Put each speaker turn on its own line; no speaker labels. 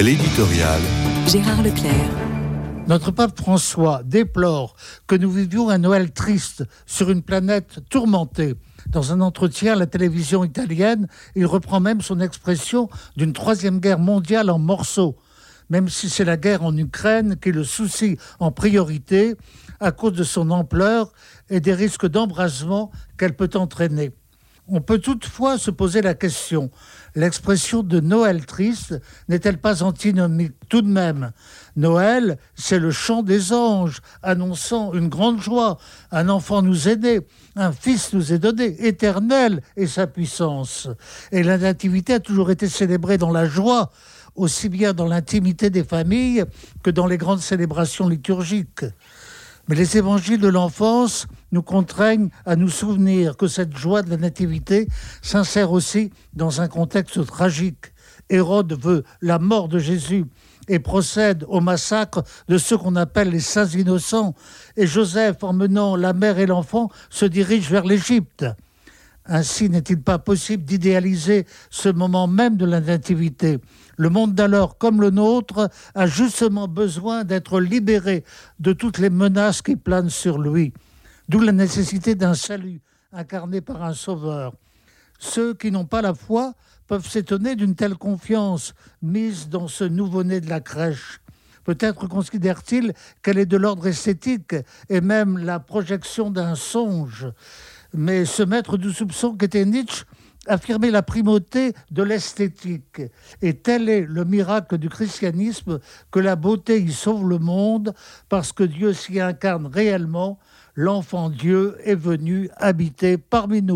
L'éditorial.
Gérard Leclerc.
Notre pape François déplore que nous vivions un Noël triste sur une planète tourmentée. Dans un entretien à la télévision italienne, il reprend même son expression d'une troisième guerre mondiale en morceaux, même si c'est la guerre en Ukraine qui le soucie en priorité à cause de son ampleur et des risques d'embrasement qu'elle peut entraîner. On peut toutefois se poser la question, l'expression de Noël triste n'est-elle pas antinomique Tout de même, Noël, c'est le chant des anges, annonçant une grande joie. Un enfant nous est né, un fils nous est donné, éternel est sa puissance. Et la nativité a toujours été célébrée dans la joie, aussi bien dans l'intimité des familles que dans les grandes célébrations liturgiques. Mais les évangiles de l'enfance nous contraignent à nous souvenir que cette joie de la nativité s'insère aussi dans un contexte tragique. Hérode veut la mort de Jésus et procède au massacre de ceux qu'on appelle les saints innocents. Et Joseph, emmenant la mère et l'enfant, se dirige vers l'Égypte. Ainsi n'est-il pas possible d'idéaliser ce moment même de la nativité. Le monde d'alors, comme le nôtre, a justement besoin d'être libéré de toutes les menaces qui planent sur lui. D'où la nécessité d'un salut incarné par un sauveur. Ceux qui n'ont pas la foi peuvent s'étonner d'une telle confiance mise dans ce nouveau-né de la crèche. Peut-être considèrent-ils qu'elle est de l'ordre esthétique et même la projection d'un songe. Mais ce maître du soupçon qu'était Nietzsche affirmait la primauté de l'esthétique. Et tel est le miracle du christianisme que la beauté y sauve le monde parce que Dieu s'y incarne réellement. L'enfant Dieu est venu habiter parmi nous.